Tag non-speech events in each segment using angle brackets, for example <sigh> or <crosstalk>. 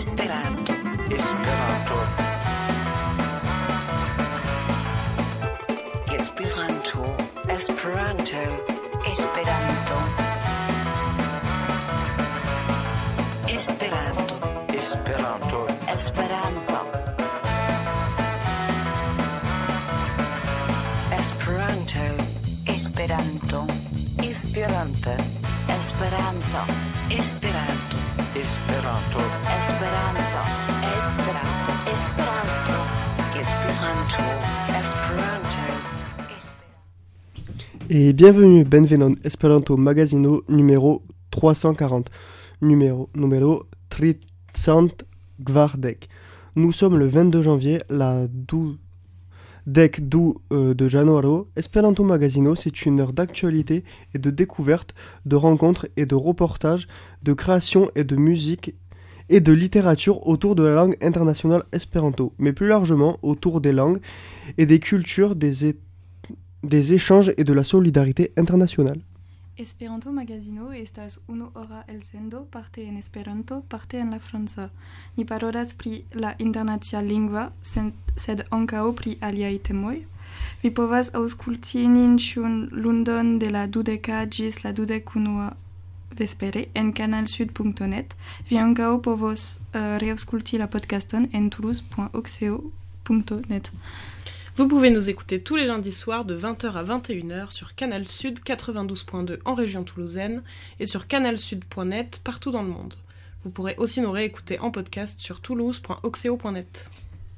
Esperanto. Esperanto. Esperanto. Esperanto. Esperanto. Esperanto. Esperanto. Esperanto. Esperanto. Esperanto. Esperanto. Et bienvenue, benvenon Esperanto Magazino numéro 340, numéro, numéro 340. Nous sommes le 22 janvier, la dou, dec du euh, de januaro. Esperanto Magazino, c'est une heure d'actualité et de découverte, de rencontres et de reportages, de création et de musique et de littérature autour de la langue internationale espéranto, mais plus largement autour des langues et des cultures, des des échanges et de la solidarité internationale. Esperanto Magazino estas unu hora elsendo parte en Esperanto, parte en la franca. Ni parolas pri la internacia lingva, sed ankaŭ pri aliaj temoj. Vi povas aŭskulti nin ĉiun lundon de la dudeka ĝis la dudekunua vespere en canalsud.net. Vi ankaŭ povos uh, reaŭskulti la podcaston en toulouse.oxeo.net. Vous pouvez nous écouter tous les lundis soirs de 20h à 21h sur Canal Sud 92.2 en région toulousaine et sur canalsud.net partout dans le monde. Vous pourrez aussi nous réécouter en podcast sur toulouse.oxeo.net.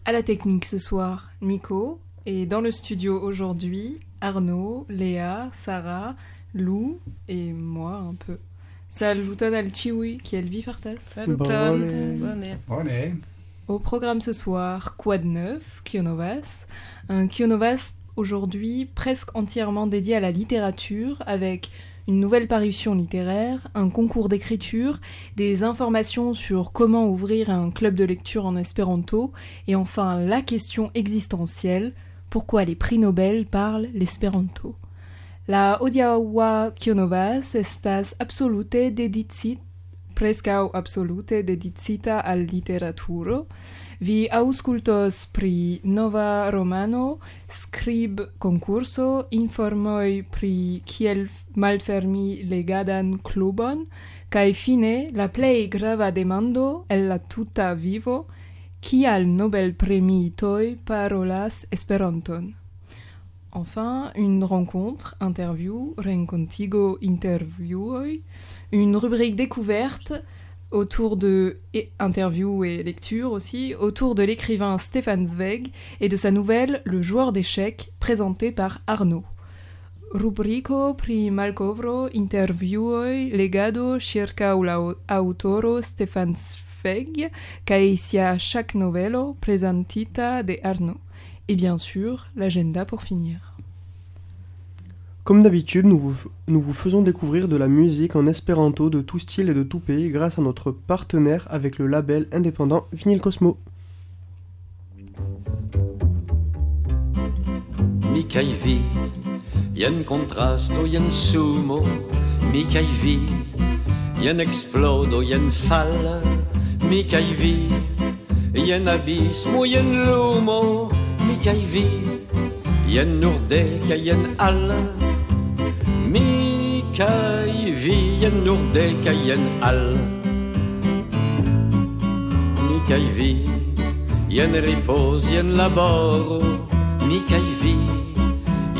À la technique ce soir, Nico. Et dans le studio aujourd'hui, Arnaud, Léa, Sarah, Lou et moi un peu. Saluton al chiwi qui est le fartas. Salut Bonne Tom. année. Bonne année. Bonne Au programme ce soir, Quad 9, Kionovas. Un Kionovas aujourd'hui presque entièrement dédié à la littérature avec une nouvelle parution littéraire, un concours d'écriture, des informations sur comment ouvrir un club de lecture en espéranto et enfin la question existentielle, pourquoi les prix Nobel parlent l'espéranto. La hodiaŭa Kionovas estas absolute dedicit, prescau absolute dedicita al literaturo. Vi auscultos pri nova romano, scrib concurso, informoi pri kiel malfermi legadan clubon, cae fine la plei grava demando el la tuta vivo, kial Nobel premitoi parolas Esperanton. Enfin, une rencontre, interview, rencontigo interviewoi, une rubrique découverte autour de interview et lecture aussi autour de l'écrivain Stefan Zweig et de sa nouvelle Le joueur d'échecs présentée par Arnaud. Rubrico pri malkovro interviewoi legado circa la autoro Stefan Zweig kaj sia chaque novelo presentita de Arnaud. Et bien sûr, l'agenda pour finir. Comme d'habitude, nous vous, nous vous faisons découvrir de la musique en espéranto de tout style et de tout pays grâce à notre partenaire avec le label indépendant Vinyl Cosmo. mi kaj vi jen kontrasto jen sumo mi kaj vi jen eksplodo kayvi yen nurde kayen al mi kayvi yen nurde kayen al mi kayvi yen repose yen labor mi kayvi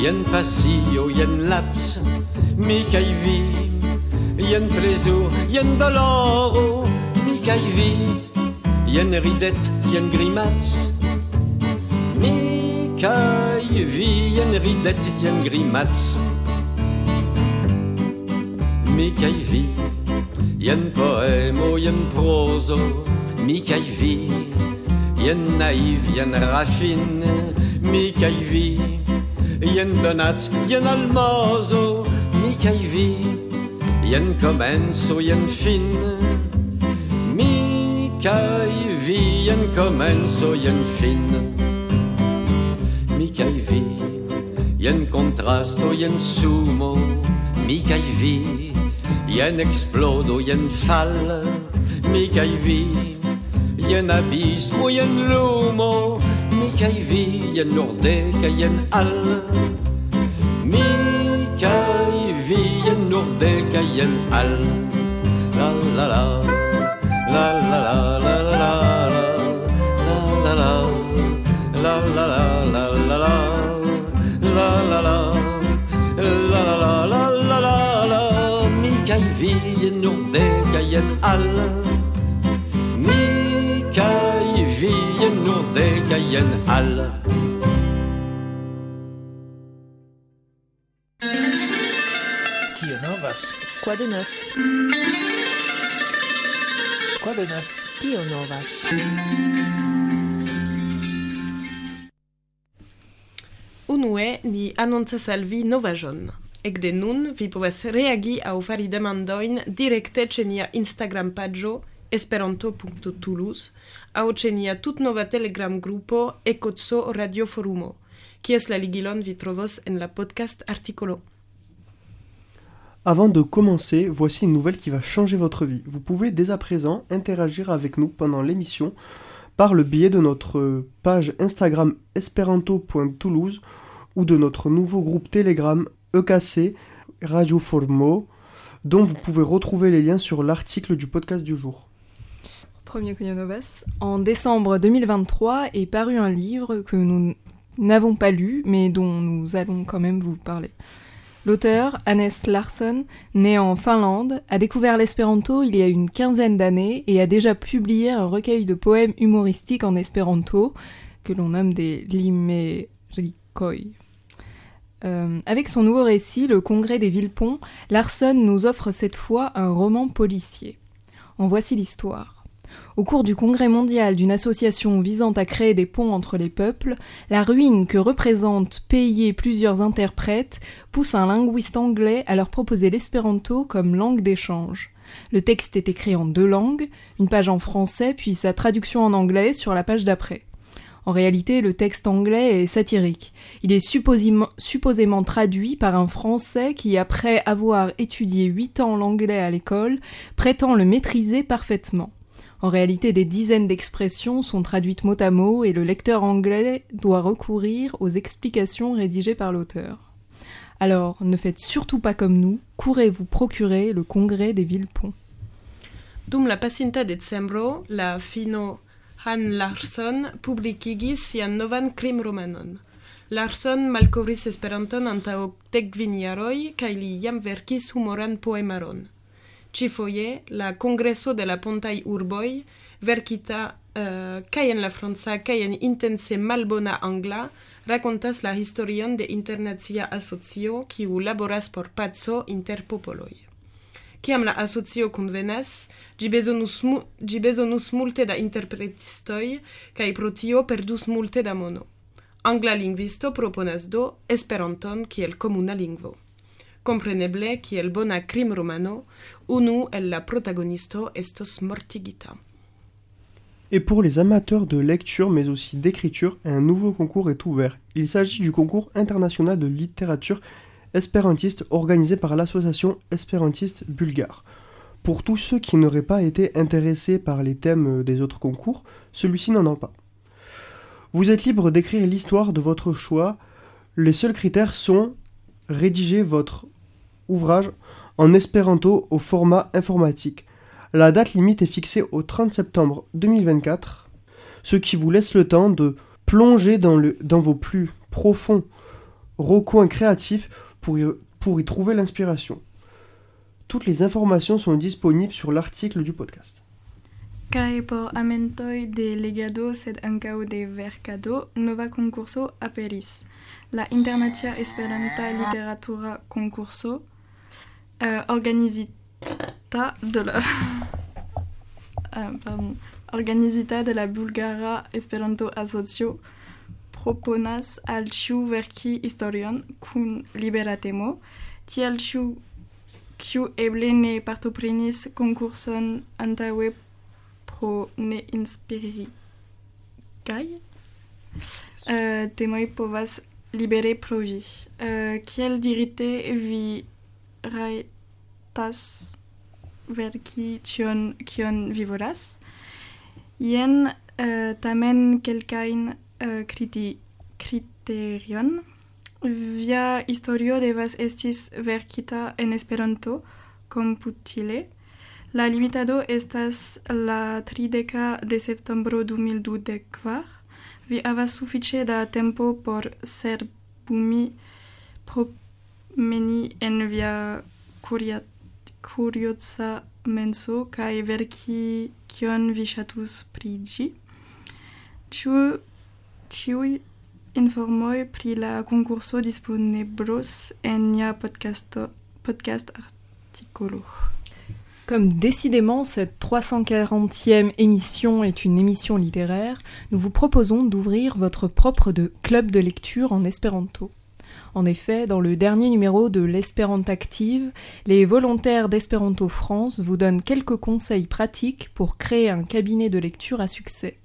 yen pasio yen latz mi kayvi yen plezur yen doloro mi kayvi yen ridet yen grimace. Mi caille, vie, une ridette, y a une grimace. Micaille vie, y a poème, y a une prose. Micaille vie, y a une naïve, y a une raffine. Micaille vie, y a une donate, y a une almozo. Vie, y a une commence, y a une fine. Micaille vie, y a une commence, y a une fine kaj vi jen kontrasto jen sumo. Mi kaj vi jen eksplodo jen fall mi kaj vi jen abismo, jen lumo, mi kaj vi, jen nordeka, jen al. Mi kaj vi, jen nordeka, jen al. La. La la la la la la la. La la la. La la la mal. Ni caille Vienne, non des Cayenne Halles. Tio Novas? Quoi de neuf? Quoi de neuf? Tio Novas? Unue ni Annonza Salvi Nova Jaune. Ekde nun vi povas reagi aŭ fari demandojn direkte ĉe nia Instagram-paĝo esperanto.toulouse aŭ ĉe nia tutnova Telegram-grupo Ekotso Radio Forumo, kies la ligilon vi trovos en la podcast artikolo. Avant de commencer, voici une nouvelle qui va changer votre vie. Vous pouvez dès à présent interagir avec nous pendant l'émission par le biais de notre page Instagram esperanto.toulouse ou de notre nouveau groupe Telegram EKC Radio Formo dont vous pouvez retrouver les liens sur l'article du podcast du jour. Premier Novas. En décembre 2023 est paru un livre que nous n'avons pas lu, mais dont nous allons quand même vous parler. L'auteur, Hannes Larsson, né en Finlande, a découvert l'espéranto il y a une quinzaine d'années et a déjà publié un recueil de poèmes humoristiques en espéranto, que l'on nomme des limerikoi. Euh, avec son nouveau récit, Le Congrès des Villepons, Larsson nous offre cette fois un roman policier. En voici l'histoire. Au cours du congrès mondial d'une association visant à créer des ponts entre les peuples, la ruine que représentent payer plusieurs interprètes pousse un linguiste anglais à leur proposer l'espéranto comme langue d'échange. Le texte est écrit en deux langues, une page en français puis sa traduction en anglais sur la page d'après. En réalité, le texte anglais est satirique. Il est supposément, traduit par un Français qui, après avoir étudié huit ans l'anglais à l'école, prétend le maîtriser parfaitement. En réalité, des dizaines d'expressions sont traduites mot à mot et le lecteur anglais doit recourir aux explications rédigées par l'auteur. Alors, ne faites surtout pas comme nous, courez vous procurer le congrès des Villepons. Dum la pasinta decembro, la fino Han Larson publikigis sian novan krimromanon. Larson malkovris Esperanton antaŭ dekvin jaroj kaj li jam verkis humoran poemaron. Ĉifoje la Kongreso de la Pontaj Urboj, verkita uh, kaj en la franca kaj en intense malbona angla, rakontas la historion de internacia asocio kiu laboras por paco inter popoloj. Kiam la asocio kunvenas, ĝi bezonus, multe da interpretistoj kaj pro tio perdus multe da mono. Angla lingvisto proponas do Esperanton kiel komuna lingvo. Compreneble, kiel bona krimromano, unu el la protagonisto estos mortigita. Et pour les amateurs de lecture mais aussi d'écriture, un nouveau concours est ouvert. Il s'agit du concours international de littérature espérantiste organisé par l'association espérantiste bulgare. Pour tous ceux qui n'auraient pas été intéressés par les thèmes des autres concours, celui-ci n'en a pas. Vous êtes libre d'écrire l'histoire de votre choix. Les seuls critères sont rédiger votre ouvrage en espéranto au format informatique. La date limite est fixée au 30 septembre 2024, ce qui vous laisse le temps de plonger dans, vos plus profonds recoins créatifs pour y, pour y trouver l'inspiration. Toutes les informations sont disponibles sur l'article du podcast. Kaj por amentoj de legado sed ankaŭ de verkado nova konkurso aperis. La Internacia Esperanta Literatura Concurso euh, organisita de la euh, <laughs> pardon, organisita de la Bulgara Esperanto Asocio proponas al ĉiu verki historion kun libera temo, tial ĉiu kiu eble ne partoprenis konkurson antaŭe pro ne inspirigaj uh, eh, temoj povas libere provi. Uh, kiel dirite vi rajtas verki ĉion kion vi volas? Jen uh, tamen kelkajn Eh, uh, kriti kriterion via historio devas estis verkita en Esperanto komputile la limitado estas la 30 de septembro 2024 vi havas sufiĉe da tempo por serbumi promeni en via curiat curiosa menso kaj verki kion vi ŝatus pri ĝi. Ĉu ĉiuj informoj pri la konkurso disponeblos en nia podcast articolo. Comme décidément cette 340e émission est une émission littéraire, nous vous proposons d'ouvrir votre propre club de lecture en espéranto. En effet, dans le dernier numéro de l'Espérantactive, les volontaires d'Espéranto France vous donnent quelques conseils pratiques pour créer un cabinet de lecture à succès.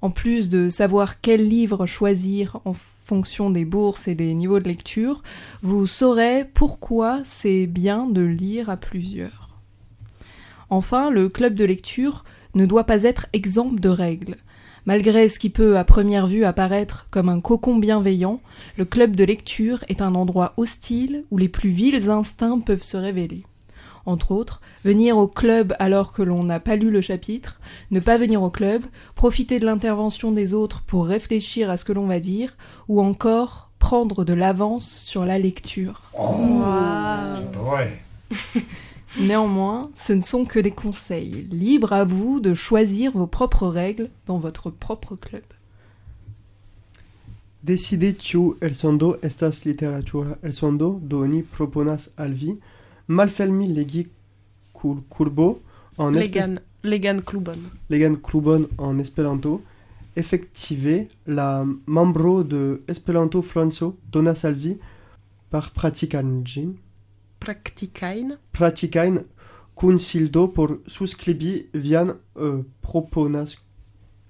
En plus de savoir quel livre choisir en fonction des bourses et des niveaux de lecture, vous saurez pourquoi c'est bien de lire à plusieurs. Enfin, le club de lecture ne doit pas être exempt de règles. Malgré ce qui peut à première vue apparaître comme un cocon bienveillant, le club de lecture est un endroit hostile où les plus vils instincts peuvent se révéler. Entre autres, venir au club alors que l'on n'a pas lu le chapitre, ne pas venir au club, profiter de l'intervention des autres pour réfléchir à ce que l'on va dire, ou encore prendre de l'avance sur la lecture. Ouais. <laughs> Néanmoins, ce ne sont que des conseils. Libre à vous de choisir vos propres règles dans votre propre club. Decide ĉiu elsondo estas literatura elsondo, do oni proponas al vi malfermi legi kurbo en Legan, Legan Klubon. legan klubon en Esperanto. Effektive, la membro de Esperanto Franco donas al vi par pratikan ĝin Praktikain. pratikajn kun sildo por suskribi vian uh, proponas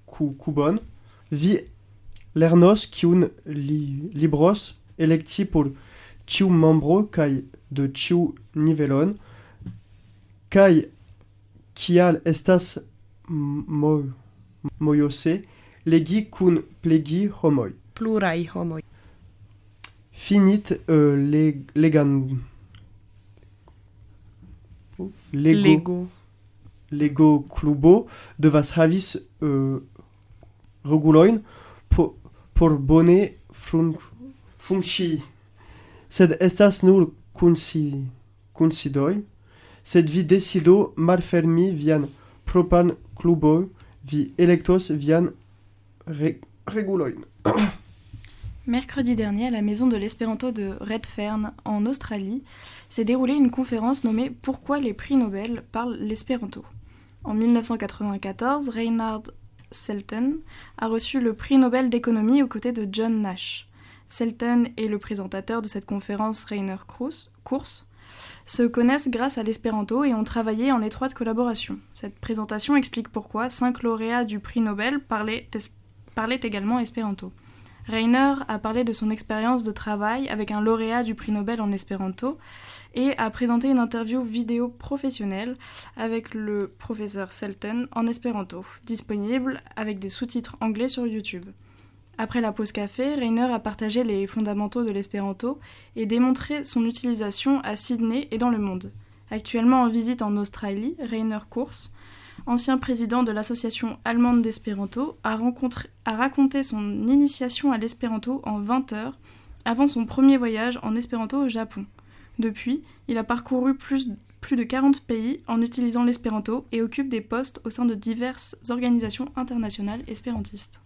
ku kubon. Vi lernos kiun li, libros elekti por ĉiu membro kaj de ĉiu nivelon kaj kial estas mo, mojose legi kun plegi homoj. Plurai homoi. Finit uh, leg, legan Lego, Lego. Lego klubo devas havis uh, regulojn por, por bone fun, funkcii. Sed estas nur kunsi, kunsidoj, sed vi decido malfermi vian propan klubo, vi elektos vian. <coughs> Mercredi dernier, à la maison de l'espéranto de Redfern, en Australie, s'est déroulée une conférence nommée Pourquoi les prix Nobel? parlent l'espéranto. En 1994, Reinhard Selten a reçu le prix Nobel d'économie aux côtés de John Nash. Selten et le présentateur de cette conférence, Rainer Kurz, se connaissent grâce à l'espéranto et ont travaillé en étroite collaboration. Cette présentation explique pourquoi cinq lauréats du prix Nobel parlaient également espéranto. Rainer a parlé de son expérience de travail avec un lauréat du prix Nobel en espéranto et a présenté une interview vidéo professionnelle avec le professeur Selten en espéranto, disponible avec des sous-titres anglais sur YouTube. Après la pause café, Rainer a partagé les fondamentaux de l'espéranto et démontré son utilisation à Sydney et dans le monde. Actuellement en visite en Australie, Rainer Kurz, ancien président de l'association allemande d'espéranto, a, raconté son initiation à l'espéranto en 20 heures avant son premier voyage en espéranto au Japon. Depuis, il a parcouru plus de 40 pays en utilisant l'espéranto et occupe des postes au sein de diverses organisations internationales espérantistes.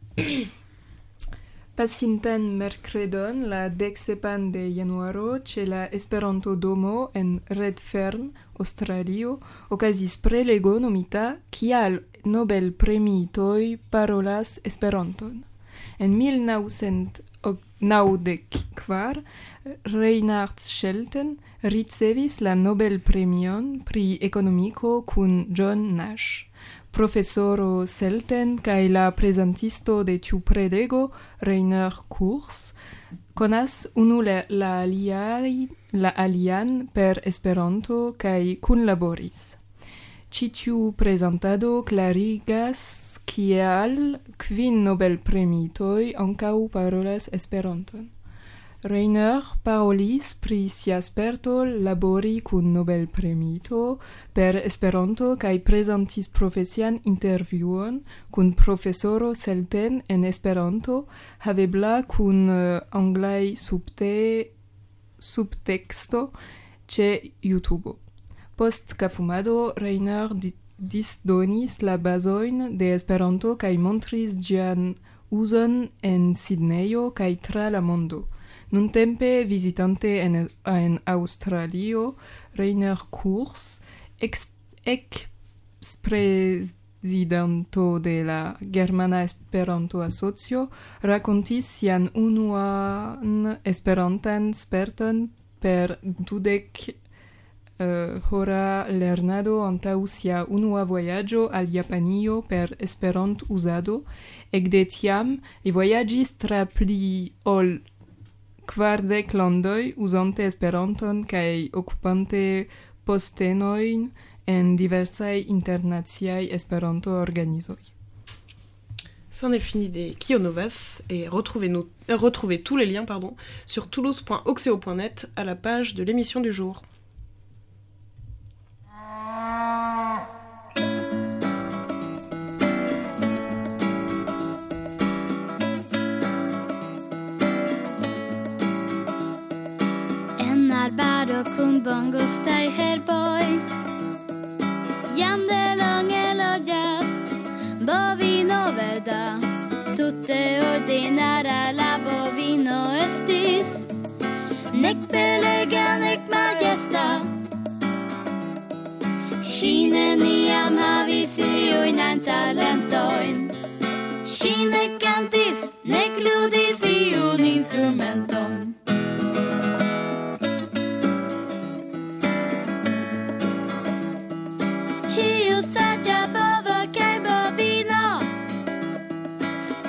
Pasintan mercredon la decsepan de januaro ce la Esperanto domo en Redfern, Australio, okazis prelego nomita kial Nobel Premitoi parolas Esperanton. En 1994 Reinhard Shelton ricevis la Nobel premion pri ekonomiko kun John Nash profesoro Selten kaj la prezentisto de tiu predego, Rainer Kurs, konas unu la, la, aliaj la alian per Esperanto kaj kunlaboris. Ĉi tiu prezentado klarigas kial kvin Nobelpremitoj ankaŭ parolas Esperanton. Reiner parolis pri sia sperto labori kun Nobel premito per Esperanto kaj prezentis profesian intervjuon kun profesoro Selten en Esperanto havebla kun uh, anglaj subte subteksto ĉe YouTube. Post kafumado Reiner di disdonis la bazoin de Esperanto kaj montris ĝian uzon en Sidnejo kaj tra la mondo. Nuntempe visitante en, en Australio, Rainer Kurs, ex, ex-presidento de la Germana Esperanto Asocio, racontis sian unuan Esperantan sperton per dudek uh, hora lernado antau sia unua voyaggio al Japanio per Esperant-uzado. Ekde tiam li voyagis tra pli ol kvardek landoj uzante Esperanton kaj okupante postenojn en diversaj internaciaj Esperanto-organizoj. C'en est fini des Kionovas et retrouvez, nous, euh, retrouvez tous les liens pardon, sur toulouse.oxeo.net à la page de l'émission du jour. dokun bongostai herboj Jam de longe loĝas bovino verda Tute ordinara la bovino estis Nek belega, nek majesta Ŝi niam havis iujn talentojn Ŝi nek kantis, nek ludis iun instrumenton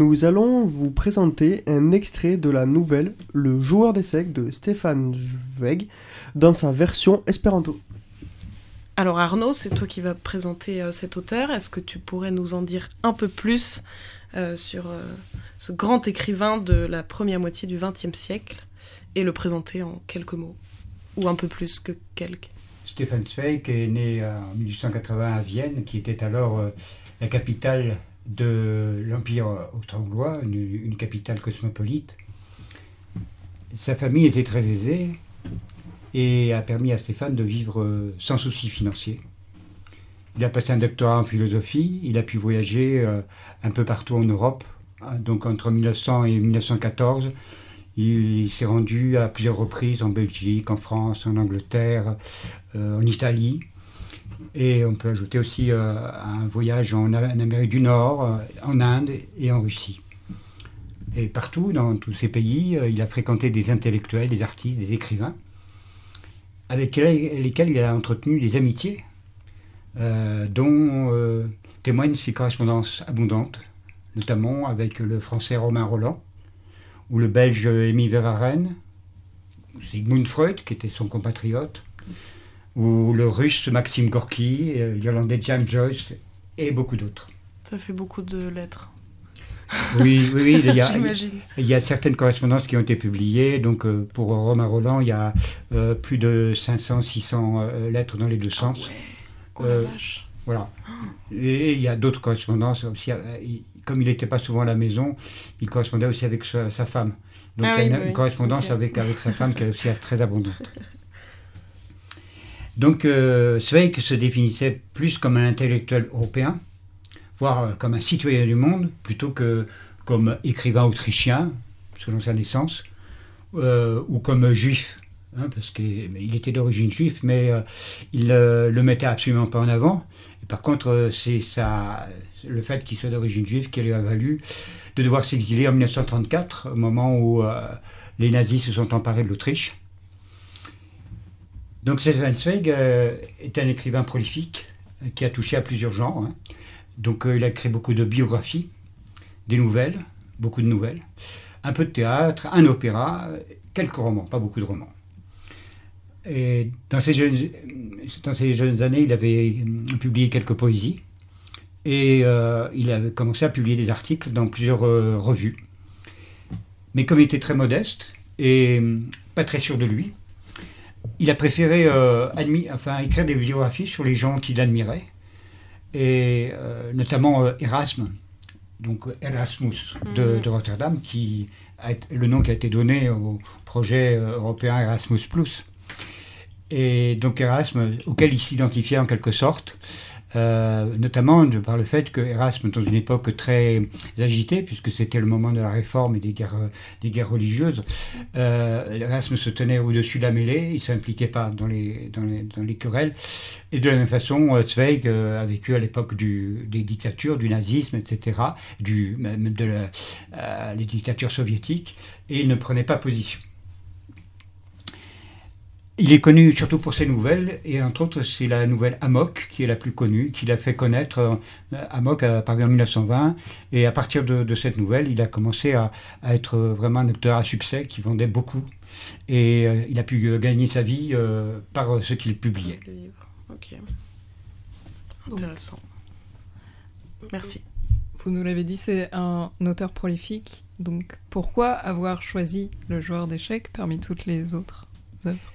nous allons vous présenter un extrait de la nouvelle Le joueur d'échecs de Stéphane Zweig dans sa version espéranto. Alors Arnaud, c'est toi qui vas présenter euh, cet auteur. Est-ce que tu pourrais nous en dire un peu plus euh, sur euh, ce grand écrivain de la première moitié du XXe siècle et le présenter en quelques mots Ou un peu plus que quelques? Stefan Zweig est né en 1880 à Vienne, qui était alors euh, la capitale de l'Empire austro-hongrois, une, une capitale cosmopolite. Sa famille était très aisée et a permis à Stéphane de vivre euh, sans souci financier. Il a passé un doctorat en philosophie, il a pu voyager euh, un peu partout en Europe. Ah, Donc entre 1900 et 1914, il s'est rendu à plusieurs reprises en Belgique, en France, en Angleterre, euh, en Italie. Et on peut ajouter aussi euh, un voyage en, Amérique du Nord, euh, en Inde et en Russie. Et partout, dans tous ces pays, euh, il a fréquenté des intellectuels, des artistes, des écrivains, avec lesquels il a entretenu des amitiés, dont témoignent ses correspondances abondantes, notamment avec le français Romain Roland, ou le belge Émile Verhaeren, Sigmund Freud, qui était son compatriote, ou le russe Maxime Gorky, euh, l'irlandais James Joyce, et beaucoup d'autres. Ça fait beaucoup de lettres. Oui, oui, oui, il y a, <laughs> J'imagine. il y a certaines correspondances qui ont été publiées. Donc, euh, pour Romain Roland, il y a euh, plus de 500, 600 euh, lettres dans les deux sens. Oh la Euh, vache. Voilà. Et il y a d'autres correspondances aussi. euh, Comme il n'était pas souvent à la maison, il correspondait aussi avec sa, sa femme. Donc Ah il y a oui, une, oui. correspondance avec, avec sa femme qui est aussi très abondante. <laughs> Donc euh, Zweig se définissait plus comme un intellectuel européen, voire euh, comme un citoyen du monde, plutôt que comme écrivain autrichien, selon sa naissance, euh, ou comme juif, hein, parce qu'il était d'origine juive, mais euh, il ne le mettait absolument pas en avant. Et par contre, c'est le fait qu'il soit d'origine juive qui lui a valu de devoir s'exiler en 1934, au moment où les nazis se sont emparés de l'Autriche. Donc Zweig euh, est un écrivain prolifique euh, qui a touché à plusieurs genres. hein. Donc euh, il a créé beaucoup de biographies, des nouvelles, beaucoup de nouvelles, un peu de théâtre, un opéra, quelques romans, pas beaucoup de romans. Et dans ses jeunes, années, il avait publié quelques poésies et il avait commencé à publier des articles dans plusieurs revues. Mais comme il était très modeste et pas très sûr de lui, il a préféré euh, enfin, écrire des biographies sur les gens qu'il admirait, et euh, notamment euh, Erasme, donc Erasmus de, Mhm. de Rotterdam, qui a le nom qui a été donné au projet européen Erasmus+. Et donc Erasme, auquel il s'identifiait en quelque sorte, euh, notamment par le fait que Erasme, dans une époque très agitée, puisque c'était le moment de la réforme et des guerres, religieuses, euh, Erasme se tenait au-dessus de la mêlée, il ne s'impliquait pas dans les, querelles. Et de la même façon, Zweig euh, a vécu à l'époque des dictatures, du nazisme, etc., de la, les dictatures soviétiques, et il ne prenait pas position. Il est connu surtout pour ses nouvelles, et entre autres, c'est la nouvelle Amok qui est la plus connue, qui l'a fait connaître. Euh, Amok a paru en 1920, et à partir de, de cette nouvelle, il a commencé à, à être vraiment un auteur à succès qui vendait beaucoup, et euh, il a pu euh, gagner sa vie euh, par ce qu'il publiait. Ok. Intéressant. Merci. Vous nous l'avez dit, c'est un auteur prolifique. Donc pourquoi avoir choisi le joueur d'échecs parmi toutes les autres œuvres?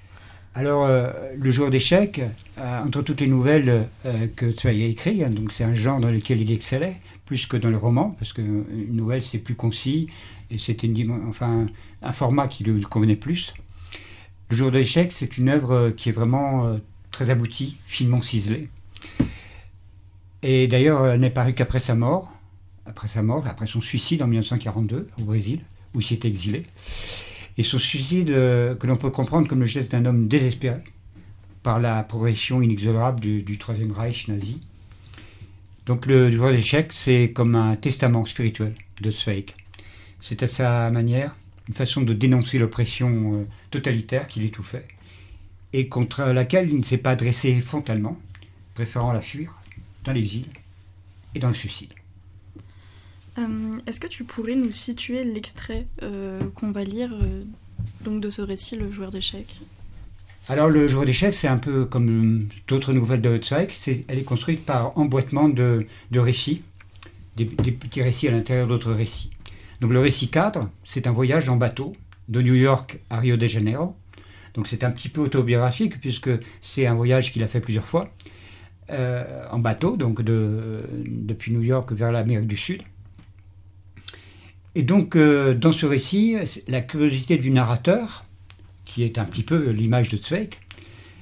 Alors, euh, le joueur d'échecs, euh, entre toutes les nouvelles euh, que Zweig a écrites, hein, c'est un genre dans lequel il excellait, plus que dans le roman, parce qu'une nouvelle c'est plus concis, et c'était enfin, un format qui lui convenait plus. Le joueur d'échecs, c'est une œuvre qui est vraiment très aboutie, finement ciselée. Et d'ailleurs, elle n'est parue qu'après sa mort, après sa mort, après son suicide en 1942 au Brésil, où il s'est exilé. Et son suicide, que l'on peut comprendre comme le geste d'un homme désespéré par la progression inexorable du, du Troisième Reich nazi. Donc le joueur d'échecs, c'est comme un testament spirituel de Zweig. C'est à sa manière une façon de dénoncer l'oppression euh, totalitaire qu'il étouffait et contre laquelle il ne s'est pas dressé frontalement, préférant la fuir dans l'exil et dans le suicide. Euh, Est-ce que tu pourrais nous situer l'extrait euh, qu'on va lire euh, donc de ce récit, Le joueur d'échecs? Alors le joueur d'échecs, c'est un peu comme d'autres nouvelles de Zweig, elle est construite par emboîtement de, récits, des, petits récits à l'intérieur d'autres récits. Donc le récit cadre, c'est un voyage en bateau de New York à Rio de Janeiro. Donc c'est un petit peu autobiographique puisque c'est un voyage qu'il a fait plusieurs fois en bateau, donc de, depuis New York vers l'Amérique du Sud. Et donc euh, dans ce récit, la curiosité du narrateur, qui est un petit peu l'image de Zweig,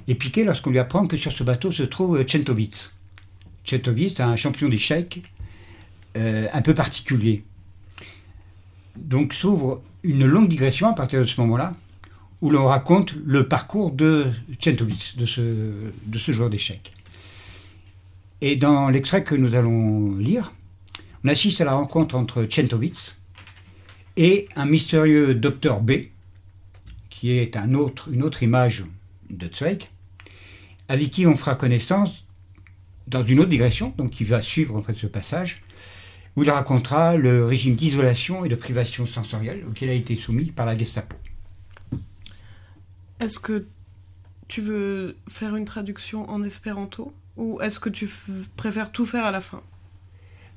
est piquée lorsqu'on lui apprend que sur ce bateau se trouve Chentovitz. Chentovitz, un champion d'échecs euh, un peu particulier. Donc s'ouvre une longue digression à partir de ce moment-là, où l'on raconte le parcours de Chentovitz, de ce, de ce joueur d'échecs. Et dans l'extrait que nous allons lire, on assiste à la rencontre entre Chentovitz et un mystérieux docteur B, qui est un une autre image de Zweig, avec qui on fera connaissance dans une autre digression, donc qui va suivre ce passage, où il racontera le régime d'isolation et de privation sensorielle auquel a été soumis par la Gestapo. Est-ce que tu veux faire une traduction en espéranto ou est-ce que tu préfères tout faire à la fin?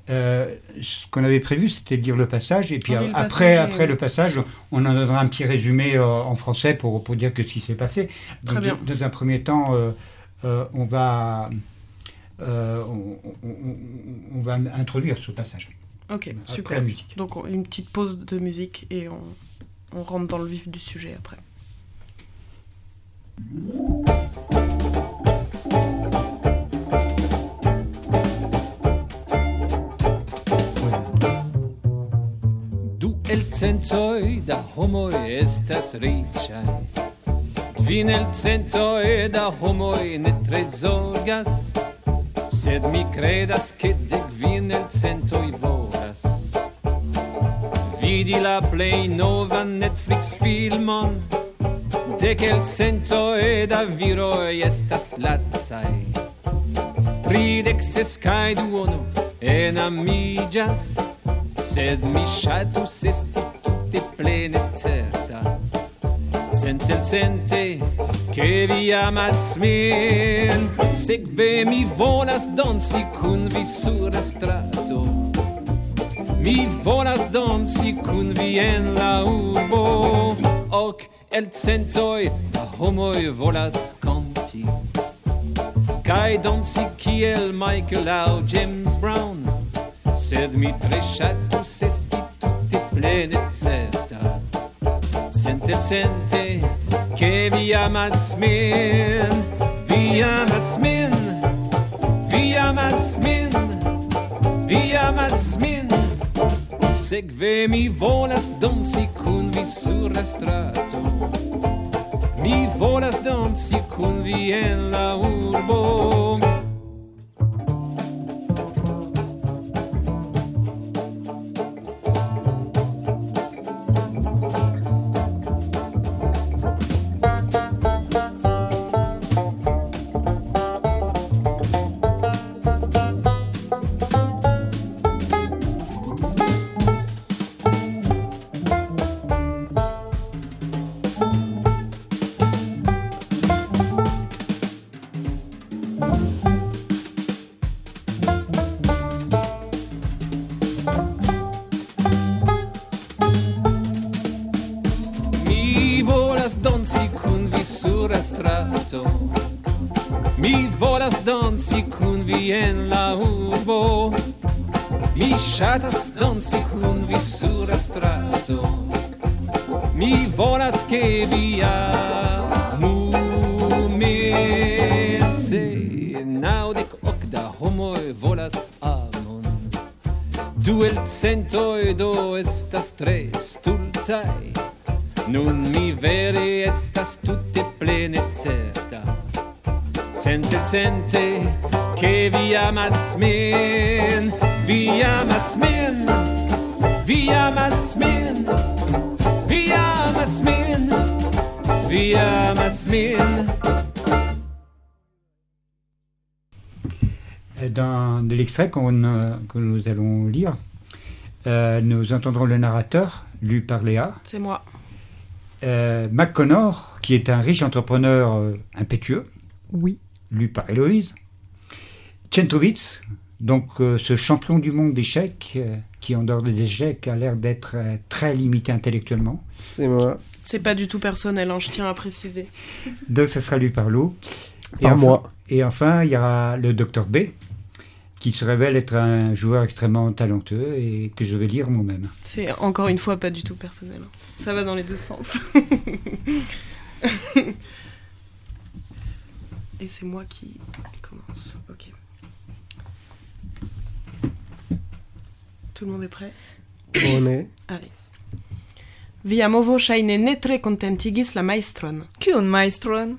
Euh, ce qu'on avait prévu, c'était de lire le passage, et puis le après, après le passage, on en donnera un petit résumé euh, en français pour, pour dire que ce qui s'est passé. Très Donc, bien. de- Dans un premier temps, euh, on, va, on, on- on- on va introduire ce passage. Ok, Après super. la musique. Donc on- une petite pause de musique et on, on rentre dans le vif du sujet après. el centoi da homo estas riĉaj Kvin el centoi da homo ne tre zorgas Sed mi credas che de kvin el centoi volas. Vidi la plej novan Netflix filmon Dek el è da viroj estas lacaj Tridek ses kaj duono enamiĝas sed mi ŝatus esti tute plene certa. Cente cente che vi amas min, sekve mi volas danci kun vi sur la strato. Mi volas danci kun vi en la urbo, ok el centoj da homoj volas kanti. Kai danci kiel Michael aŭ James Brown, sed mi tre ŝatus esti tute plene certa. Sente, sente, che vi amas min, vi amas min, vi amas min, vi amas min. Sekve mi volas danci kun vi sur la strato. Mi volas danci kun vi en la urbo. Mi ŝatas danci kun vi sur la strato. Mi volas ke vi amu min. Se naŭdek ok da homoj volas amon. Du el centoj do estas tre stultaj. Nun mi vere estas tutte plene certa. Cente, cente, che vi amas min, min, via Masmin, via Masmin, via Masmin. Dans de l'extrait euh, que nous allons lire, euh, nous entendrons le narrateur, lu par Léa. C'est moi. Euh, McConnor, qui est un riche entrepreneur euh, impétueux. Oui. Lu par Héloïse. Chentovitz, donc euh, ce champion du monde d'échecs, euh, qui en dehors des échecs a l'air d'être euh, très limité intellectuellement. C'est moi. C'est pas du tout personnel, hein, je tiens à préciser. Donc ça sera lu par Lou. Par enfin, moi. Et enfin, il y aura le docteur B, qui se révèle être un joueur extrêmement talentueux et que je vais lire moi-même. C'est encore une fois pas du tout personnel. hein. Ça va dans les deux sens. <laughs> Et c'est moi qui commence. Ok. Tout le monde est prêt On est. Allez. Via movo shaine ne tre contentigis la maestron. Kiun maestron?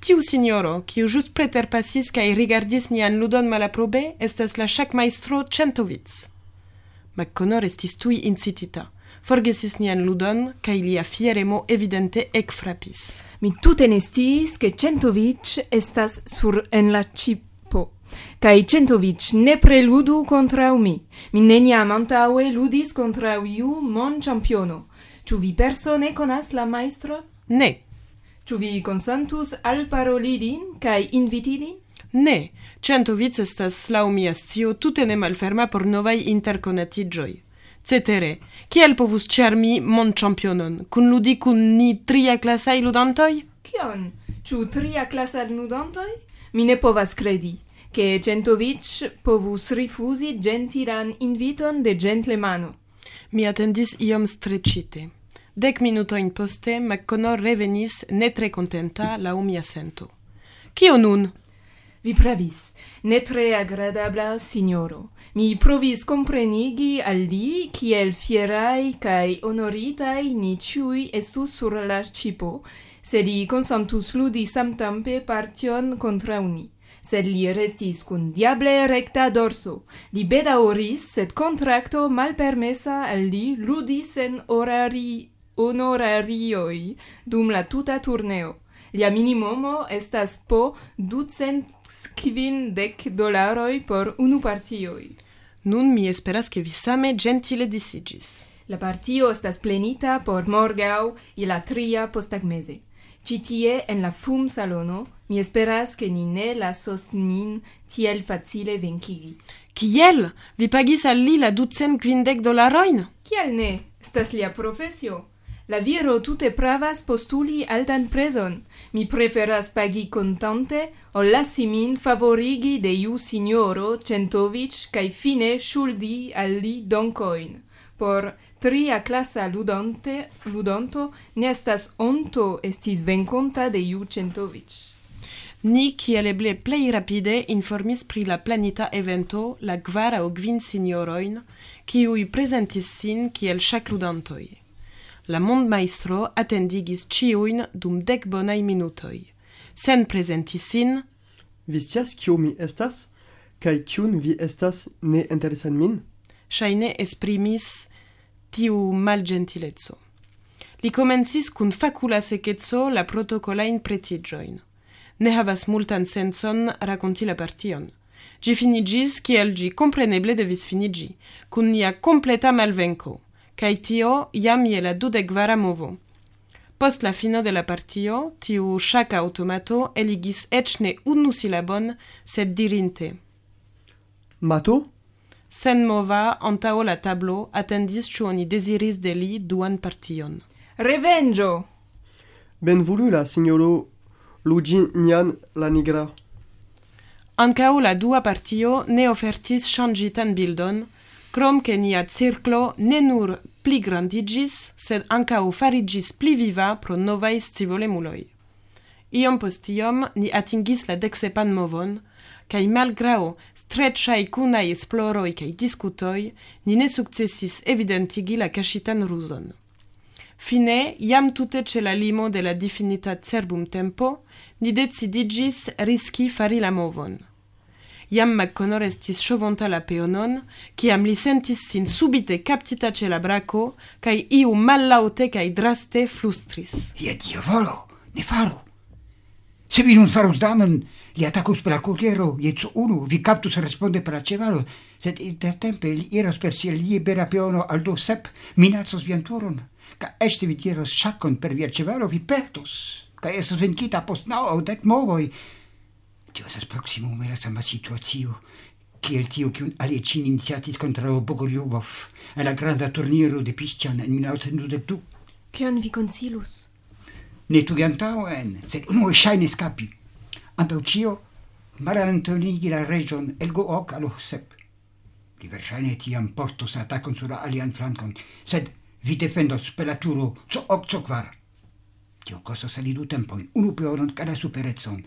Tiu signoro, kiu jut preterpasis kaj rigardis nian ludon malaprobe, estas la chaque maestro Centovitz. McConnor estis tuj incitita. Forgesis nian ludon, kaj lia fieremo evidente ekfrapis. Mi tute ne sciis, ke Centovic estas sur en la chip Kai Centovic ne preludu contra mi. Mi neniam antaue ludis contra iu mon championo. Ĉu vi persone conas la maestro? Ne. Ĉu vi consentus al parolidin lin kaj inviti lin? Ne. Centovic estas laŭ mia scio tute ne malferma por novaj interkonatiĝoj. Cetere, kiel povus ĉarmi mon championon kun ludi kun ni tria klasaj ludantoj? Kion? Ĉu tria klasaj ludantoj? Mi ne povas kredi che Centovic povus rifusi gentilan inviton de gentlemano. Mi attendis iom strecite. Dec minutoin poste, McConnor revenis ne tre contenta la mia sento. Cio nun? Vi pravis, ne tre agradabla signoro. Mi provis comprenigi al li kiel fierai cae honoritai ni ciui estus sur la cipo, se li consentus ludi samtampe partion contra uni sed li restis cun diable recta dorso. Li bedauris, sed contracto malpermesa al li ludis en orari honorarioi dum la tuta turneo. Lia minimumo estas po ducent quindec dolaroi por unu partioi. Nun mi esperas che vi same gentile disigis. La partio estas plenita por morgau je la tria postagmeze. Citie en la fum salono Mi esperas che ni ne lasos nin tiel facile venkigi. Kiel? Vi pagis al li la ducent quindec dolaroin? Kiel ne? Estas lia profesio. La viro tute pravas postuli altan prezon. Mi preferas pagi contante, ol lasi min favorigi de iu signoro Centovic cae fine shuldi al li doncoin. Por tria classa ludonte, ludonto, ne estas onto estis venconta de iu Centovic. Ni kiel eble plej rapide informis pri la planita evento la kvar aŭ kvin sinjorojn, kiuj prezentis sin kiel ŝakludantoj. La mondmajstro atendigis ĉiujn dum dek bonaj minutoj, sen prezenti sin. Vi scias kiu mi estas? Kaj kiun vi estas ne interesan min? Ŝajne esprimis tiu malĝentileco. Li komencis kun fakula sekeco la protokolajn pretiĝojn ne havas multan senson rakonti la partion. Gi finigis kiel gi compreneble devis finigi, kun nia completa malvenco, cae tio jam je la dudekvara movo. Post la fino de la partio, tiu shaka automato eligis ec ne unu silabon, sed dirinte. Mato? Sen mova antao la tablo attendis ĉu oni desiris de li duan partion. Revenĝo! Benvolu la signoro Luginian la nigra. Ankaŭ la dua partio ne ofertis ŝanĝitan bildon, krom ke nia cirklo ne nur pligrandiĝis, sed ankaŭ fariĝis pli viva pro novaj scivolemuloj. Iom post iom ni atingis la deksepan movon, kaj malgraŭ streĉaj kunaj esploroj kaj diskutoj, ni ne sukcesis evidentigi la kaŝitan ruzon. Fine, iam tute ce la limo de la difinita cerbum tempo, ni decidigis riski fari la movon. Iam McConnor estis chovanta la peonon, ciam li sentis sin subite captita ce la braco, cae iu mallaute cae draste flustris. Ie dio volo, ne faru! Se vi non farus damen, li attacus per la corriero, iez unu, vi captus responde per la cevalo, sed intertempe li eros per sia libera peono al do sep, minazos vianturon ca este vi tiros shakon per via cevero vi pertus, ca estos venkita post nau au dec movoi. Tio esas proximum era sama situatio, kiel tio kiun alie cin iniziatis contra Bogoljubov, e la granda turniro de Pistian en 1922. Cion vi consilus? Ne tugi antauen, sed unue shaine scapi. Antau cio, malantonigi la region elgo hoc alo sep. Li versaine tiam portos atacon sur la alian flancon, sed vi defendos per la turo co ok co kvar. Tio costos al du tempoin, unu peonon cada superezzon.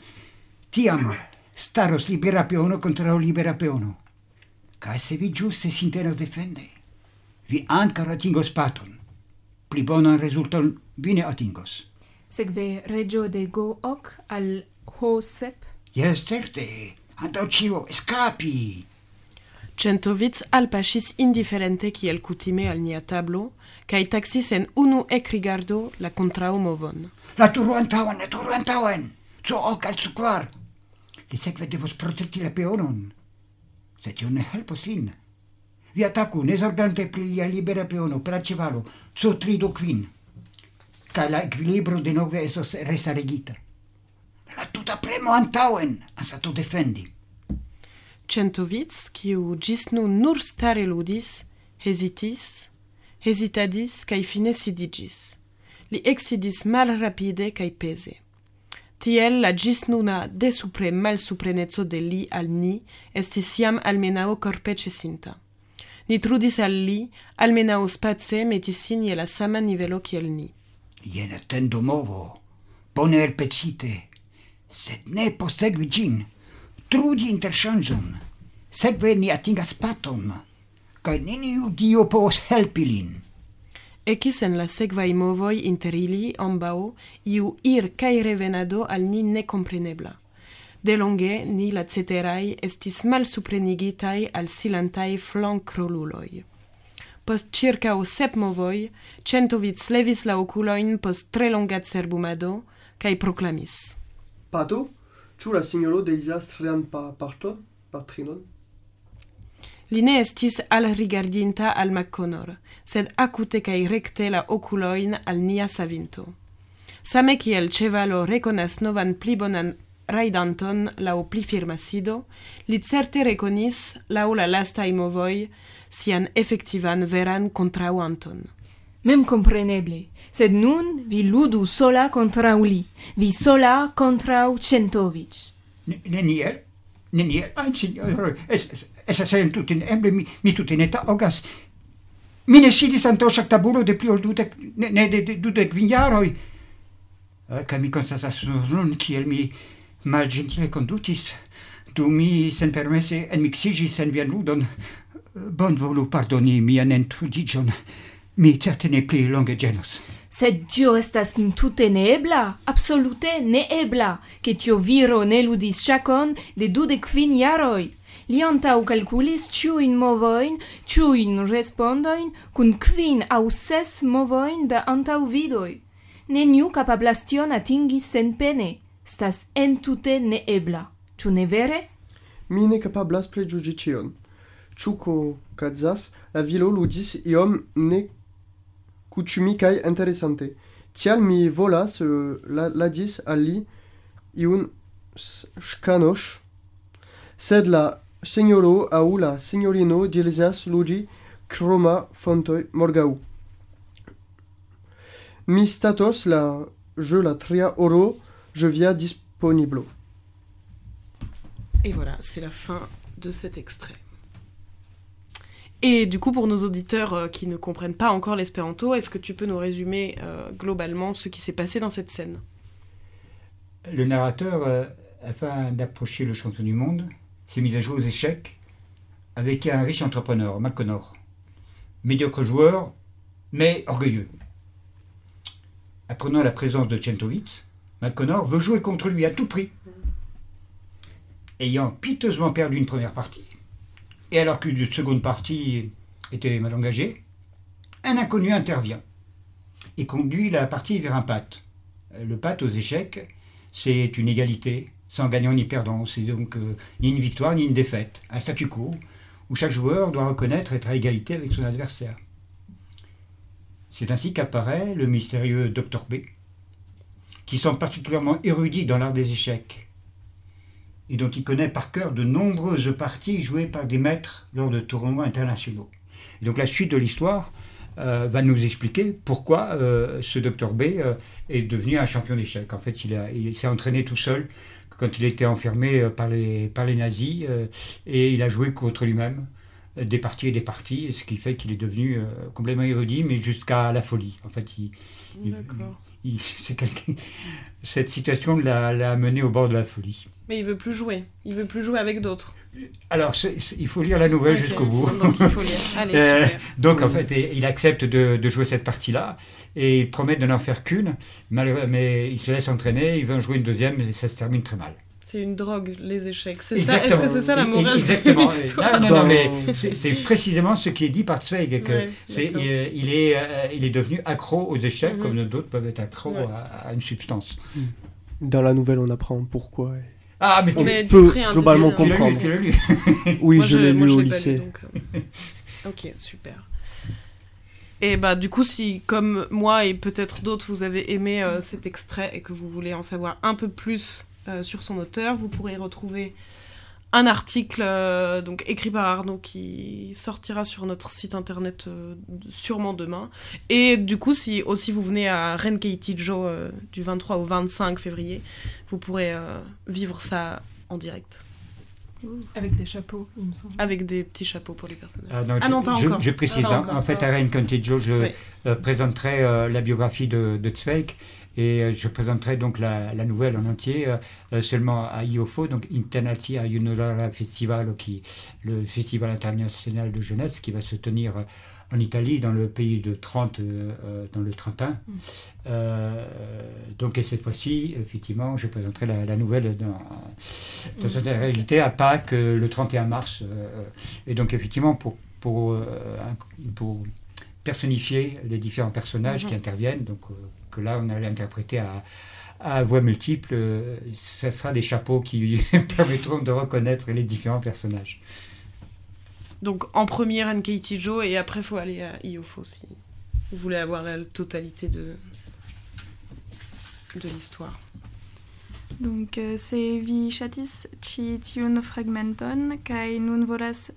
Tiam staros libera peono contra libera peono. Cae se vi giuste sintenos defende, vi ancar atingos paton. Pli bonan resulton vi ne atingos. Segve regio de go hoc al ho sep? Yes, certe. Antau cio, escapi! Centovic alpacis indiferente kiel cutime al nia tablo, kaj taxis en unu ekrigardo la kontraŭmovon. La turo antaŭen, la turo antaŭen! Co ok al zu kvar! Li sekve devos protekti la peonon, sed tio ne helpos lin. Vi ataku, nezordante pri lia libera peono, per la ĉevalo, tri do kvin, kaj la ekvilibro denove estos restaregita. La tuta premo antaŭen, anstataŭ defendi. Centovic, kiu ĝis nun nur stare ludis, hesitis, hesitadis cae fine sidigis. Li exidis mal rapide cae pese. Tiel la gis nuna desupre mal suprenezo de li al ni estis iam almenao corpe cesinta. Ni trudis al li, almenao space metisin je la sama nivelo kiel ni. Jen tendo movo, bone elpecite, sed ne posegvi gin, trudi interŝanĝon, sekve ni atingas paton kaj neniu dio povos helpi lin. Ekis en la sekvaj movoj inter ili ambaŭ iu ir kaj revenado al ni nekomprenebla. Delonge ni la ceteraj estis malsuprenigitaj al silantaj flankroluloj. Post ĉirkaŭ sep movoj, Centovic levis la okulojn post tre longa cerbumado kaj proklamis: "Pato, ĉu la sinjoro deziras trian pa parton, patrinon?" Li ne estis alrigardinta al Macconor, sed acute cae recte la oculoin al nia savinto. Same kiel cevalo reconas novan pli bonan raidanton lau pli firma sido, li certe reconis lau la lastai movoi sian effectivan veran contrauanton. Mem compreneble, sed nun vi ludu sola contra li, vi sola contrau Centovic. Neniel, neniel, ah, signor, es, es, Estas en tutin, emble mi, mi tutin eta ogas. Mi ne sidis antau sac tabulo de pli ol dudec, ne, ne de dudec vignaroi. Ca eh, mi constatas nun kiel mi mal gentile condutis, tu mi sen permesse en mixigis sen vian ludon. Eh, bon volu pardoni mian entrudigion, mi certe ne pli longe genus. Sed tio estas tute neebla, absolute neebla, che tio viro ne ludis chacon de dudec kvin jaroj. Li antau calculis ciuin movoin, ciuin respondoin, cun quin au ses movoin da antau vidoi. Neniu capablas tion atingis sen pene, stas entute neebla. Ciu ne vere? Mi ne capablas pregiugi cion. Ciu cazas, la vilo ludis iom ne cucimi cae interesante. Tial mi volas euh, la, ladis al li iun scanoche, sed la Signoro aŭ la signorino deziras ludi kroma fontoj morgaŭ. Mi statos la je la tria oro, je via disponiblo. Et voilà, c'est la fin de cet extrait. Et du coup, pour nos auditeurs euh, qui ne comprennent pas encore l'espéranto, est-ce que tu peux nous résumer euh, globalement ce qui s'est passé dans cette scène? Le narrateur, euh, afin d'approcher le champion du monde, s'est mis à jouer aux échecs avec un riche entrepreneur, McConnor. Médiocre joueur, mais orgueilleux. Apprenant la présence de Centovic, McConnor veut jouer contre lui à tout prix. ayant piteusement perdu une première partie, et alors qu'une seconde partie était mal engagée, un inconnu intervient et conduit la partie vers un pat. Le pat aux échecs, c'est une égalité, sans gagnant ni perdant. C'est donc euh, ni une victoire ni une défaite. Un statu quo où chaque joueur doit reconnaître être à égalité avec son adversaire. C'est ainsi qu'apparaît le mystérieux Dr B, qui semble particulièrement érudit dans l'art des échecs et dont il connaît par cœur de nombreuses parties jouées par des maîtres lors de tournois internationaux. Et donc la suite de l'histoire euh, va nous expliquer pourquoi euh, ce Dr B est devenu un champion d'échecs. En fait, il s'est entraîné tout seul quand il était enfermé euh, par les, par les nazis euh, et il a joué contre lui-même euh, des parties et des parties, ce qui fait qu'il est devenu euh, complètement érudit, mais jusqu'à la folie. En fait, il, <laughs> cette situation l'a l'a mené au bord de la folie. Mais il veut plus jouer. Il veut plus jouer avec d'autres. Alors, il faut lire la nouvelle jusqu'au bout. Donc, il faut lire. Allez, <laughs> Euh, donc, en fait, et- il accepte de, de jouer cette partie-là et il promet de n'en faire qu'une, mais il se laisse entraîner, il veut en jouer une deuxième et ça se termine très mal. C'est une drogue, les échecs. C'est ça Est-ce que c'est ça la et- morale Exactement. de l'histoire Non, non, non, mais c'est précisément ce qui est dit par Zweig. que Ouais, c'est- d'accord. il, il est, euh, il est devenu accro aux échecs, Mhm. comme d'autres peuvent être accros Ouais. à, à une substance. Dans la nouvelle, on apprend pourquoi. et Ah, mais on tu- peut globalement comprendre. Tu l'as lu. Oui, Moi, je l'ai moi, lu au lycée. donc, euh, Ok, super. Et bah du coup, si comme moi et peut-être d'autres, vous avez aimé euh, cet extrait et que vous voulez en savoir un peu plus euh, sur son auteur, vous pourrez retrouver un article euh, donc écrit par Arnaud qui sortira sur notre site internet euh, sûrement demain. Et du coup, si aussi vous venez à Renkeitijo euh, du 23 au 25 février, vous pourrez euh, vivre ça en direct. Avec des chapeaux, il me semble. Avec des petits chapeaux pour les personnages. Ah non, Ah je, non, pas je- encore. je précise, Ah, hein, encore. en fait, à Rennes County Joe, je Oui. euh, présenterai euh, la biographie de, de Zweig et euh, je présenterai donc la, la nouvelle en entier euh, euh, seulement à IOFO, donc Internatia Juniolara Festival, qui, le festival international de jeunesse qui va se tenir en Italie, dans le pays de 30, euh, dans le Trentin. Mm. Euh, donc, et cette fois-ci, effectivement, je présenterai la, la nouvelle dans, dans Mm. cette réalité à Pâques euh, le 31 mars. et donc, effectivement, pour, pour, pour personnifier les différents personnages Mhm. qui interviennent, donc euh, que là, on allait interpréter à, à voix multiple, euh, ce sera des chapeaux qui <laughs> permettront de reconnaître les différents personnages. Donc en première Katie Joe et après faut aller à IOFO si vous voulez avoir la totalité de, de l'histoire. Donc eh, se vi ĉi tiun fragmenton kaj nun volas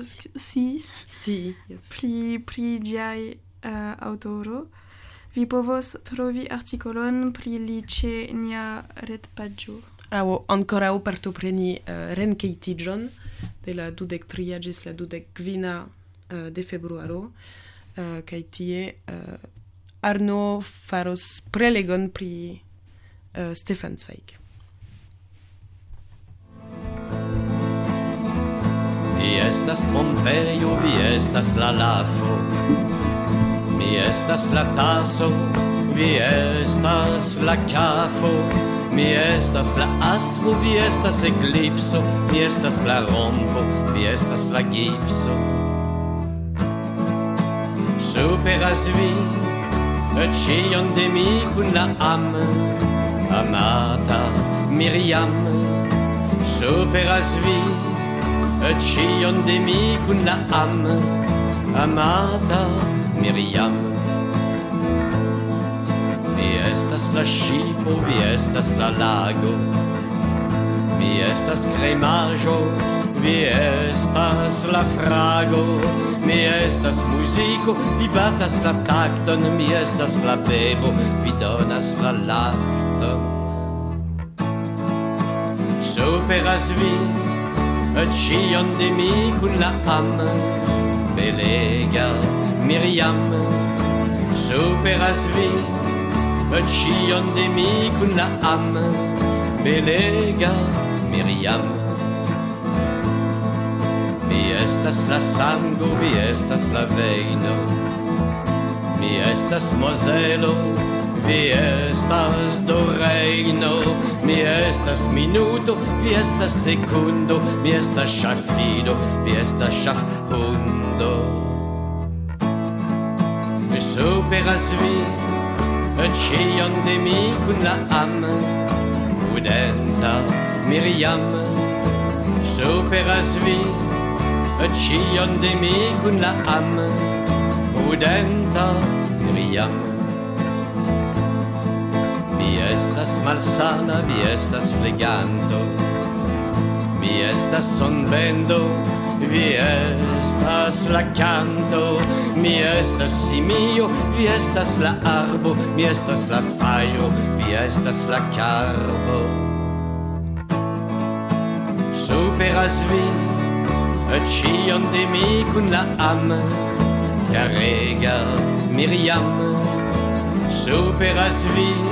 si si yes. pri pri giai uh, autoro vi povos trovi articolon pri li ĉe nia retpaĝo aŭ ankoraŭ partopreni uh, eh, renkejtiĝon de la dudek tria ĝis la dudek kvina uh, de februaro uh, kaj tie uh, Arno faros prelegon pri uh, Stefan Zweig. Vi estas Pompejo, vi estas la lafo, mi estas la taso, vi estas la kafo, mi estas la astro, vi estas eklipso, mi estas la rompo, vi estas la gipso. Superas vi, ĉion de mi kun la am, amata Miriam. Superas vi, e cion de mi cun la am amata Miriam. Mi estas la scipo mi estas la lago mi estas cremajo vi estas la frago mi estas muziko vi batas la takton mi estas la bebo vi donas la lakton superas vi et ĉion de mi kun la am, belega Miriam. Superas vi, et ĉion de mi kun la am, belega Miriam. Mi estas la sango, vi estas la veino, mi estas Mozelo, vi estas do reino, mi estas minuto, vi estas secundo, mi estas ŝafido, vi estas ŝafhundo. Superas vi ĉion de mi kun la am, prudenta Miriam. Superas vi ĉion de mi kun la am, prudenta Miriam. Mi estas malsana, vi estas fleganto, mi estas sonbendo, vi estas la canto, mi estas simio, vi estas la arbo, mi estas la fajo, vi estas la carbo. Superas vi ĉion de mi kun la am, carega Miriam. Superas vi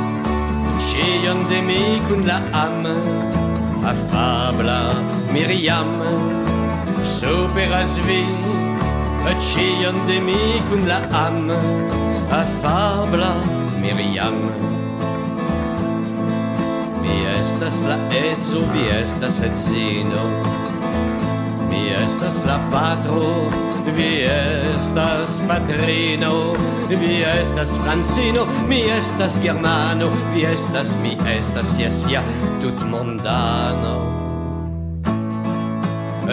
ĉion de mi kun la am, afabla Miriam. Superas vi ĉion de mi kun la am, afabla Miriam. Mi estas la edzo, vi estas edzino, mi estas la patro, vi estas patrino, vi estas francino, mi estas germano, vi estas, mi estas, ja, tutmondano.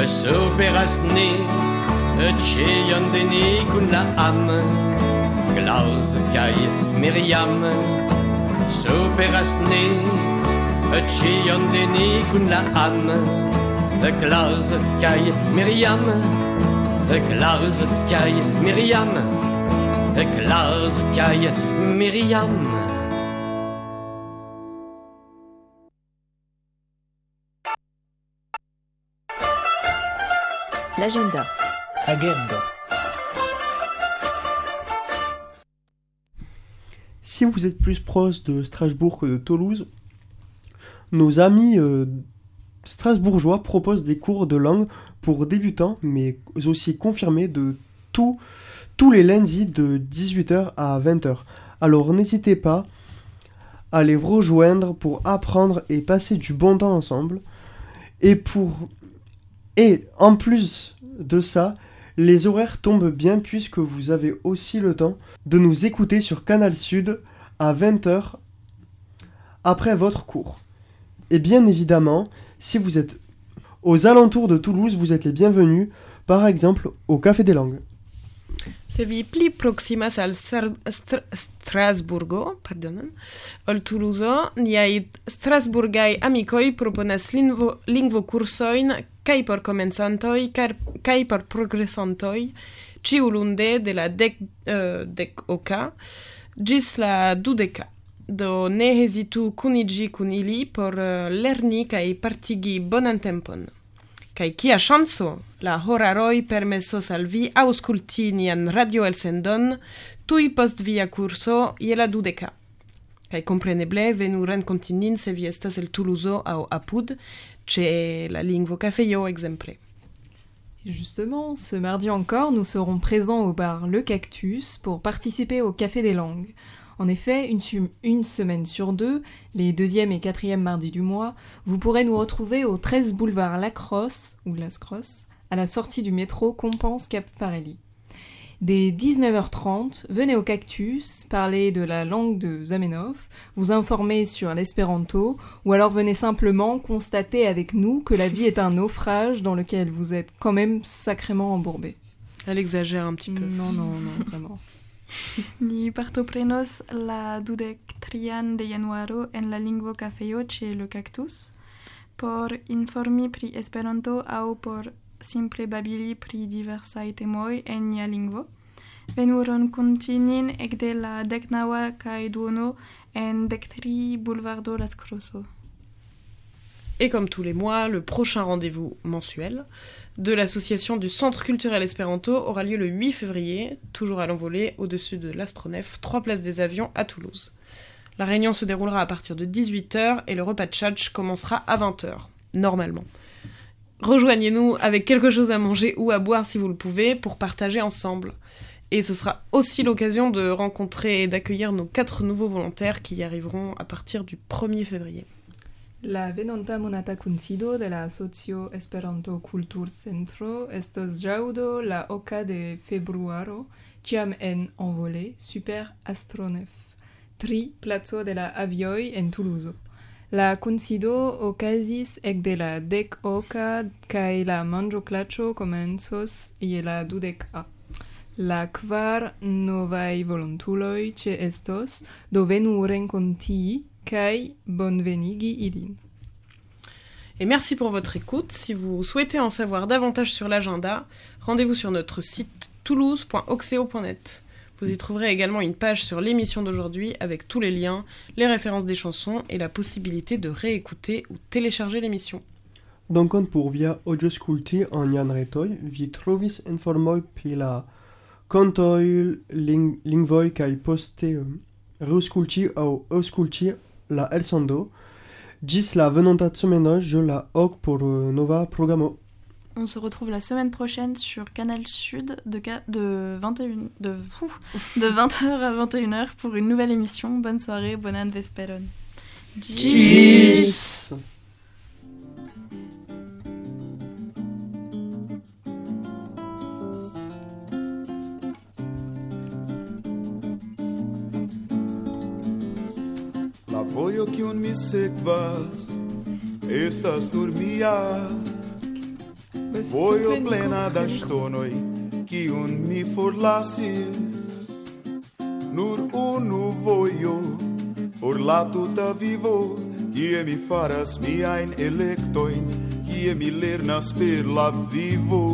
Superas ni, ĉion de ni kun la am, Klaus kaj Miriam. Superas ni, ĉion de ni kun la am, Klaus kaj Miriam. Klaus kaj Miriam. Klaus kaj Miriam. L'agenda. Agenda. Si vous êtes plus proche de Strasbourg que de Toulouse, nos amis euh, strasbourgeois proposent des cours de langue pour débutants, mais aussi confirmés de tous les lundis de 18h à 20h. Alors n'hésitez pas à les rejoindre pour apprendre et passer du bon temps ensemble. Et pour et en plus de ça, les horaires tombent bien puisque vous avez aussi le temps de nous écouter sur Canal Sud à 20h après votre cours. Et bien évidemment, si vous êtes aux alentours de Toulouse, vous êtes les bienvenus, par exemple au Café des Langues. Se vi pli proximas al Stra- Stra- Strasburgo, pardonon, ol Toulouso, niaj strasburgaj amikoj proponas lingvo, lingvokursojn kaj por komencantoj kaj, por progresantoj ĉiulunde de la dek, uh, dek oka ĝis la dudeka. Do ne hezitu kuniĝi kun ili por uh, lerni kaj partigi bonan tempon. Kaj kia ŝanco! La horaroj permesos al vi aŭskulti nian radioelsendon tuj post via kurso je la dudeka. Kaj kompreneble venu renkonti se vi estas el Toulouzo aŭ apud, ĉe la lingvokafejo ekzemple. Justement, ce mardi encore, nous serons présents au bar Le Cactus pour participer au Café des Langues. En effet, une, semaine sur deux, les deuxième et quatrième mardis du mois, vous pourrez nous retrouver au 13 boulevard Lacrosse, ou Las Crosses, à la sortie du métro Compense-Cap Farelli. Dès 19h30, venez au Cactus, parler de la langue de Zamenhof, vous informer sur l'espéranto, ou alors venez simplement constater avec nous que la vie est un naufrage dans lequel vous êtes quand même sacrément embourbé. Elle exagère un petit peu. Non, non, non, vraiment. Ni partoprenos la dudek trian de januaro en la lingvo cafejo ĉe Le Cactus por informi pri Esperanto aŭ por simple babili pri diversaj temoj en nia lingvo. Venu renconti nin ekde la deknaŭa kaj duono en dektri Boulevardo Las Crosso. Et comme tous les mois, le prochain rendez-vous mensuel de l'association du Centre culturel espéranto aura lieu le 8 février, toujours à l'envolée, au-dessus de l'Astronef, 3 places des avions à Toulouse. La réunion se déroulera à partir de 18h et le repas de tchatch commencera à 20h, normalement. Rejoignez-nous avec quelque chose à manger ou à boire si vous le pouvez pour partager ensemble. Et ce sera aussi l'occasion de rencontrer et d'accueillir nos quatre nouveaux volontaires qui y arriveront à partir du 1er février. La venonta monata coincido de la Asocio Esperanto Kultur Centro estos jaŭdo la oka de februaro, ĉiam en Envolé super Astronef, tri placo de la avioj en Toulouse. La coincido okazis ekde la dek oka kaj la manĝoklaĉo komencos je la dudeka. La kvar novaj volontuloj ĉe estos, do venu renkontii kaj bonvenigi ilin. Et merci pour votre écoute. Si vous souhaitez en savoir davantage sur l'agenda, rendez-vous sur notre site toulouse.oxeo.net. Vous y trouverez également une page sur l'émission d'aujourd'hui avec tous les liens, les références des chansons et la possibilité de réécouter ou télécharger l'émission. Dankon por via aŭdioskulti en nian retoj. Vi trovis informoj pri la kantoj, ling lingvoj kaj poste aŭ aŭskulti la elsendo. Ĝis la venonta semeno je la ok por eh, nova programo. On se retrouve la semaine prochaine sur Canal Sud de, ca- de 21 de, ouf, de <laughs> 20h à 21h pour une nouvelle émission. Bonne soirée, bonne vesperon. Tschüss. La vojo kiun mi sekvas estas nur mia. Vojo plena da ŝtonoj kiun mi forlasis. Nur unu vojo por la tuta vivo kie mi faras miajn elektojn kie mi lernas per la vivo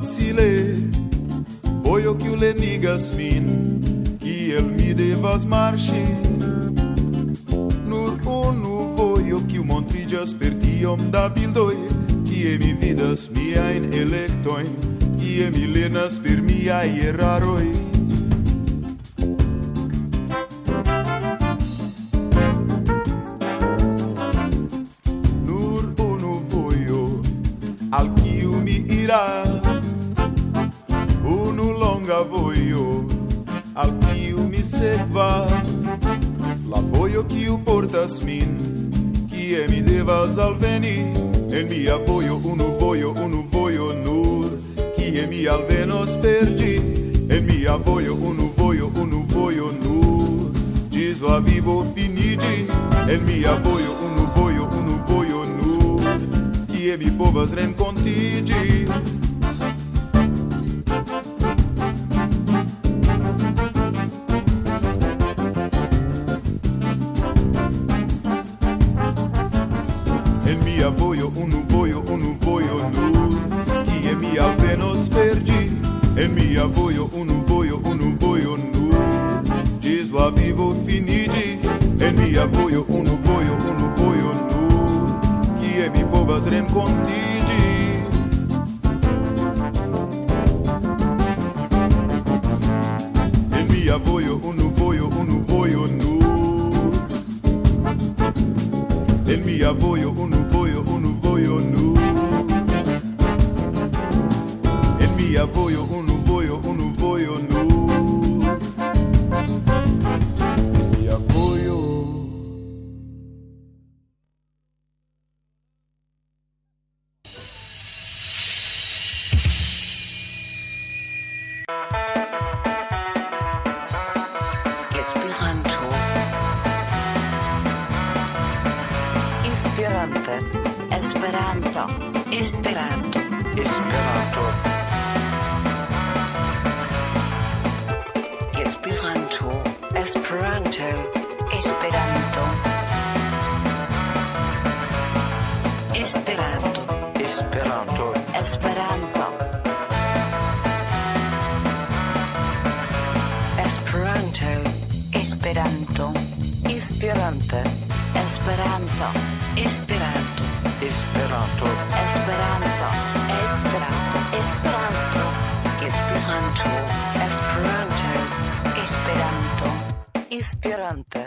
facile. Vojo kiu lenigas min Kiel mi devas marŝi Nur unu vojo kiu montriĝas per tiom da bildoj Kie mi vidas miajn elektojn Kie mi lernas per miaj eraroj Vojo unu vojo unu vojo nur kie mi povas renkontiĝi En mia vojo unu vojo unu vojo nur En mia vojo unu vojo unu vojo nur En mia vojo unu